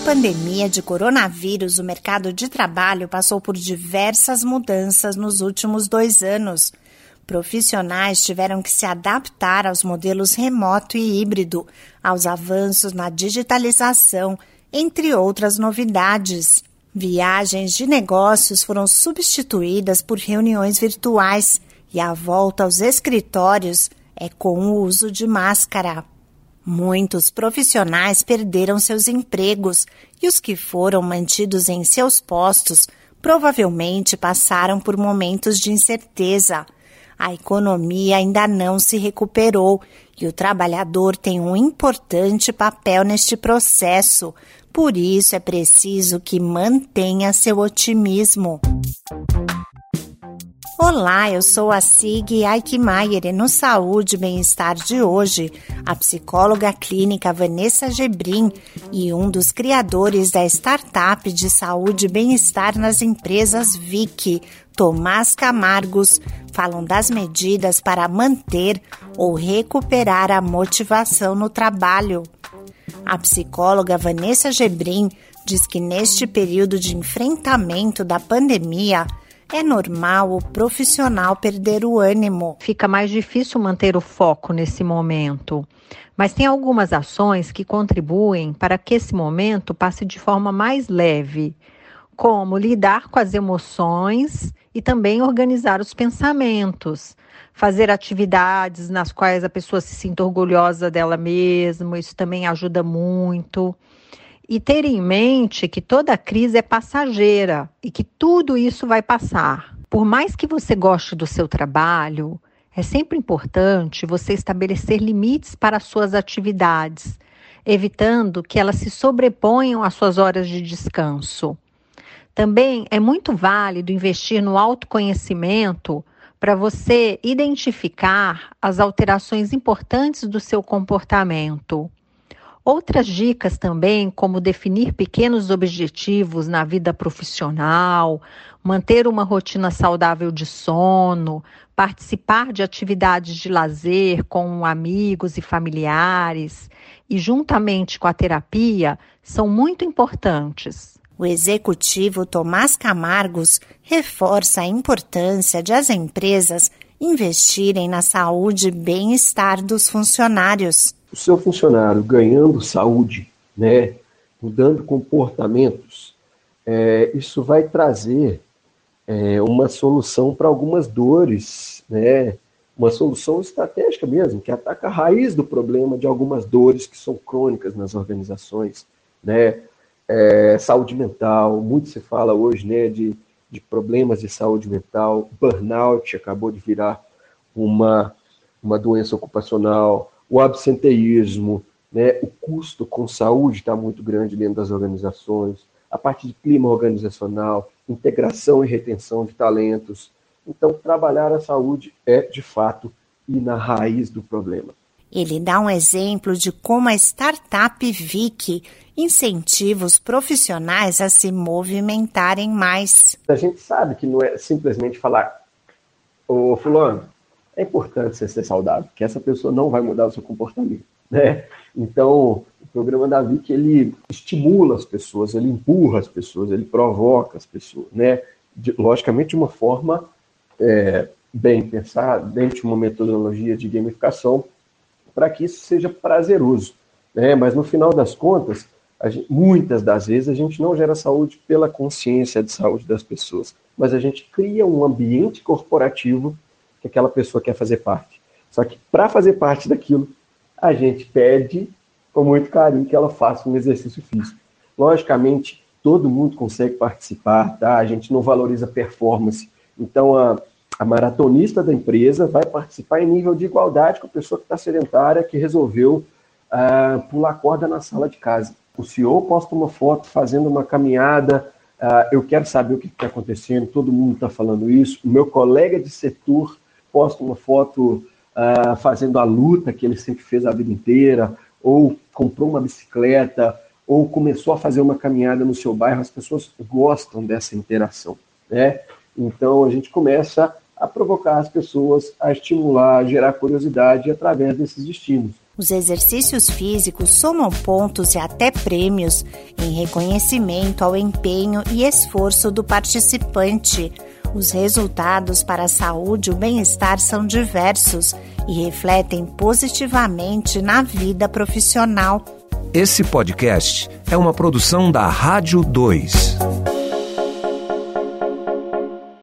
pandemia de coronavírus, o mercado de trabalho passou por diversas mudanças nos últimos dois anos. Profissionais tiveram que se adaptar aos modelos remoto e híbrido, aos avanços na digitalização, entre outras novidades. Viagens de negócios foram substituídas por reuniões virtuais e a volta aos escritórios é com o uso de máscara. Muitos profissionais perderam seus empregos e os que foram mantidos em seus postos provavelmente passaram por momentos de incerteza. A economia ainda não se recuperou e o trabalhador tem um importante papel neste processo. Por isso é preciso que mantenha seu otimismo. Olá, eu sou a Sig Aikmaier e no Saúde e Bem-Estar de hoje, a psicóloga clínica Vanessa Gebrim e um dos criadores da startup de saúde e bem-estar nas empresas Vic, Tomás Camargos, falam das medidas para manter ou recuperar a motivação no trabalho. A psicóloga Vanessa Gebrim diz que neste período de enfrentamento da pandemia, é normal o profissional perder o ânimo. Fica mais difícil manter o foco nesse momento. Mas tem algumas ações que contribuem para que esse momento passe de forma mais leve, como lidar com as emoções e também organizar os pensamentos, fazer atividades nas quais a pessoa se sinta orgulhosa dela mesma, isso também ajuda muito. E ter em mente que toda crise é passageira e que tudo isso vai passar. Por mais que você goste do seu trabalho, é sempre importante você estabelecer limites para suas atividades, evitando que elas se sobreponham às suas horas de descanso. Também é muito válido investir no autoconhecimento para você identificar as alterações importantes do seu comportamento. Outras dicas também, como definir pequenos objetivos na vida profissional, manter uma rotina saudável de sono, participar de atividades de lazer com amigos e familiares e, juntamente com a terapia, são muito importantes. O executivo Tomás Camargos reforça a importância de as empresas investirem na saúde e bem-estar dos funcionários o seu funcionário ganhando saúde, né, mudando comportamentos, é, isso vai trazer é, uma solução para algumas dores, né, uma solução estratégica mesmo, que ataca a raiz do problema de algumas dores que são crônicas nas organizações, né, é, saúde mental, muito se fala hoje, né, de, de problemas de saúde mental, burnout acabou de virar uma, uma doença ocupacional, o absenteísmo, né, o custo com saúde está muito grande dentro das organizações, a parte de clima organizacional, integração e retenção de talentos. Então, trabalhar a saúde é, de fato, ir na raiz do problema. Ele dá um exemplo de como a startup Vic incentiva os profissionais a se movimentarem mais. A gente sabe que não é simplesmente falar, ô fulano, é importante você ser saudável, que essa pessoa não vai mudar o seu comportamento, né? Então, o programa da VIC, ele estimula as pessoas, ele empurra as pessoas, ele provoca as pessoas, né? De, logicamente, de uma forma é, bem pensada, dentro de uma metodologia de gamificação, para que isso seja prazeroso, né? Mas, no final das contas, Gente, muitas das vezes a gente não gera saúde pela consciência de saúde das pessoas, mas a gente cria um ambiente corporativo que aquela pessoa quer fazer parte. Só que para fazer parte daquilo, a gente pede com muito carinho que ela faça um exercício físico. Logicamente, todo mundo consegue participar, tá? A gente não valoriza performance. Então, a, a maratonista da empresa vai participar em nível de igualdade com a pessoa que está sedentária, que resolveu uh, pular corda na sala de casa. O CEO posta uma foto fazendo uma caminhada. Uh, eu quero saber o que está acontecendo, todo mundo está falando isso. O meu colega de setor posta uma foto uh, fazendo a luta que ele sempre fez a vida inteira, ou comprou uma bicicleta, ou começou a fazer uma caminhada no seu bairro, as pessoas gostam dessa interação, né? Então a gente começa a provocar as pessoas, a estimular, a gerar curiosidade através desses estímulos. Os exercícios físicos somam pontos e até prêmios em reconhecimento ao empenho e esforço do participante. Os resultados para a saúde e o bem-estar são diversos e refletem positivamente na vida profissional. Esse podcast é uma produção da Rádio 2.